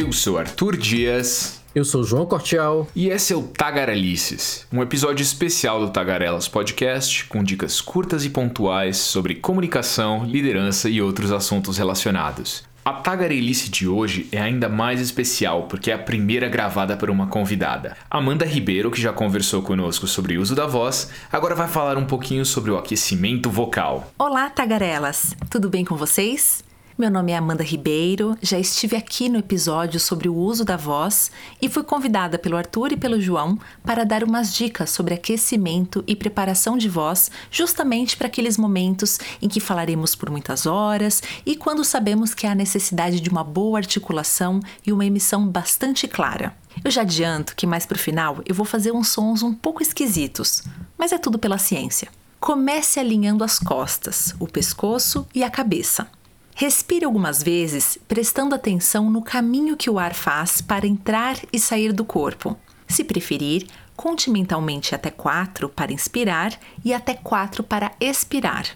Eu sou Arthur Dias. Eu sou João Cortial. E esse é o Tagarelices, um episódio especial do Tagarelas Podcast com dicas curtas e pontuais sobre comunicação, liderança e outros assuntos relacionados. A Tagarelice de hoje é ainda mais especial porque é a primeira gravada por uma convidada. Amanda Ribeiro, que já conversou conosco sobre o uso da voz, agora vai falar um pouquinho sobre o aquecimento vocal. Olá, tagarelas! Tudo bem com vocês? Meu nome é Amanda Ribeiro, já estive aqui no episódio sobre o uso da voz e fui convidada pelo Arthur e pelo João para dar umas dicas sobre aquecimento e preparação de voz, justamente para aqueles momentos em que falaremos por muitas horas e quando sabemos que há necessidade de uma boa articulação e uma emissão bastante clara. Eu já adianto que mais para o final eu vou fazer uns sons um pouco esquisitos, mas é tudo pela ciência. Comece alinhando as costas, o pescoço e a cabeça. Respire algumas vezes, prestando atenção no caminho que o ar faz para entrar e sair do corpo. Se preferir, conte mentalmente até 4 para inspirar e até 4 para expirar.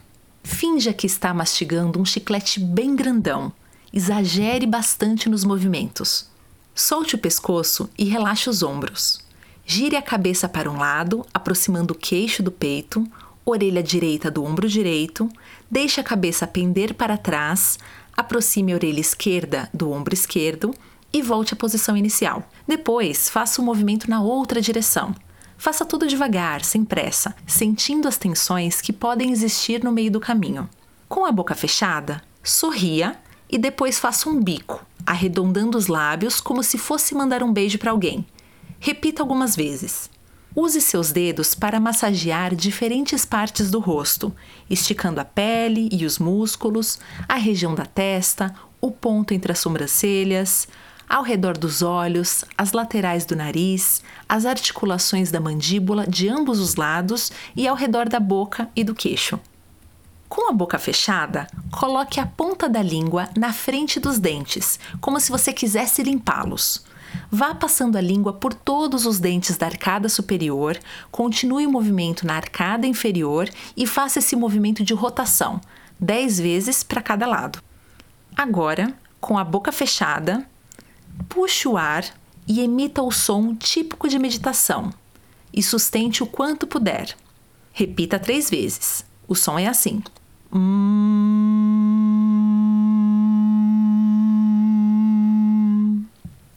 Finja que está mastigando um chiclete bem grandão. Exagere bastante nos movimentos. Solte o pescoço e relaxe os ombros. Gire a cabeça para um lado, aproximando o queixo do peito, orelha direita do ombro direito, deixe a cabeça pender para trás, aproxime a orelha esquerda do ombro esquerdo e volte à posição inicial. Depois, faça o movimento na outra direção. Faça tudo devagar, sem pressa, sentindo as tensões que podem existir no meio do caminho. Com a boca fechada, sorria e depois faça um bico, arredondando os lábios como se fosse mandar um beijo para alguém. Repita algumas vezes. Use seus dedos para massagear diferentes partes do rosto, esticando a pele e os músculos, a região da testa, o ponto entre as sobrancelhas, ao redor dos olhos, as laterais do nariz, as articulações da mandíbula de ambos os lados e ao redor da boca e do queixo. Com a boca fechada, coloque a ponta da língua na frente dos dentes, como se você quisesse limpá-los. Vá passando a língua por todos os dentes da arcada superior, continue o movimento na arcada inferior e faça esse movimento de rotação, 10 vezes para cada lado. Agora, com a boca fechada, puxe o ar e emita o som típico de meditação e sustente o quanto puder. Repita três vezes. O som é assim.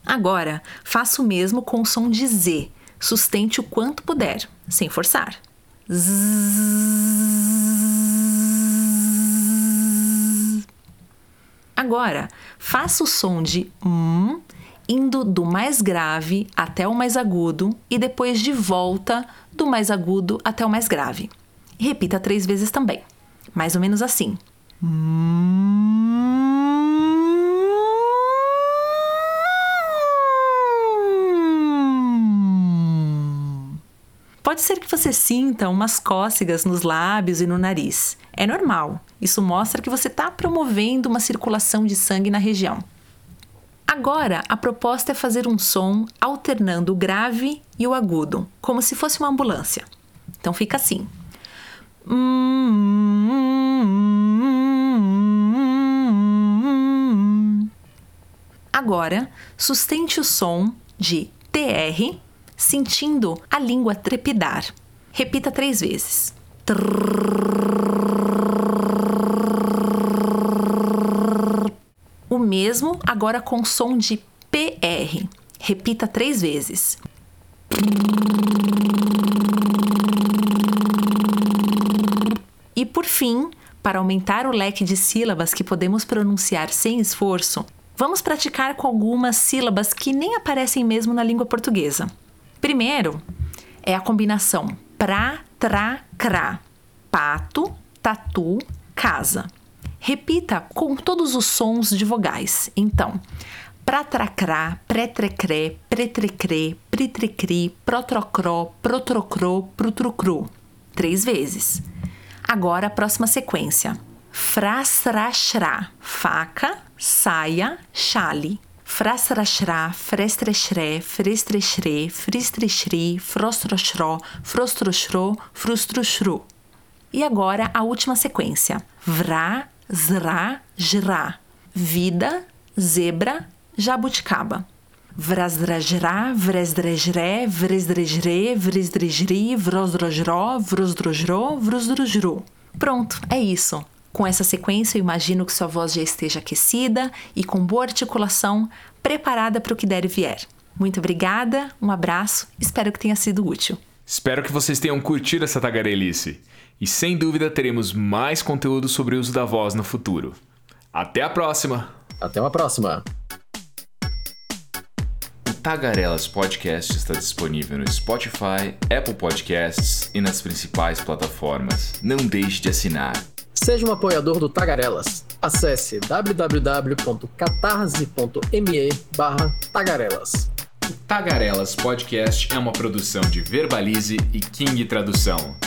Agora, faça o mesmo com o som de Z. Sustente o quanto puder, sem forçar. Agora, faça o som de M, indo do mais grave até o mais agudo e depois de volta do mais agudo até o mais grave. Repita três vezes também, mais ou menos assim. Pode ser que você sinta umas cócegas nos lábios e no nariz. É normal. Isso mostra que você está promovendo uma circulação de sangue na região. Agora, a proposta é fazer um som alternando o grave e o agudo, como se fosse uma ambulância. Então fica assim. Agora, sustente o som de TR sentindo a língua trepidar. Repita três vezes. O mesmo agora com som de PR. Repita três vezes. E por fim, para aumentar o leque de sílabas que podemos pronunciar sem esforço, vamos praticar com algumas sílabas que nem aparecem mesmo na língua portuguesa. Primeiro é a combinação pra, tra, cra. Pato, tatu, casa. Repita com todos os sons de vogais. Então, pratracrá, pretrecré, pretrecrê, pritrecri, protrocró, protrocrô, prutrucru. Três vezes. Agora a próxima sequência. Frasrashra, faca, saia, chale frasrashra, frestreshre, frestreshre, fristreshri, frostroshro, frostroshro, frustrushru. E agora a última sequência. Vra, zra, jra. Vida, zebra, jabuticaba. Vrasdrajrá, vresdrejré, vresdrejré, vresdrejri, vrosdrojró, vrosdrojrô. Pronto, é isso. Com essa sequência, eu imagino que sua voz já esteja aquecida e com boa articulação, preparada para o que der e vier. Muito obrigada, um abraço, espero que tenha sido útil. Espero que vocês tenham curtido essa tagarelice. E sem dúvida teremos mais conteúdo sobre o uso da voz no futuro. Até a próxima! Até uma próxima! O Tagarelas Podcast está disponível no Spotify, Apple Podcasts e nas principais plataformas. Não deixe de assinar. Seja um apoiador do Tagarelas. Acesse www.catarse.me tagarelas. O Tagarelas Podcast é uma produção de Verbalize e King Tradução.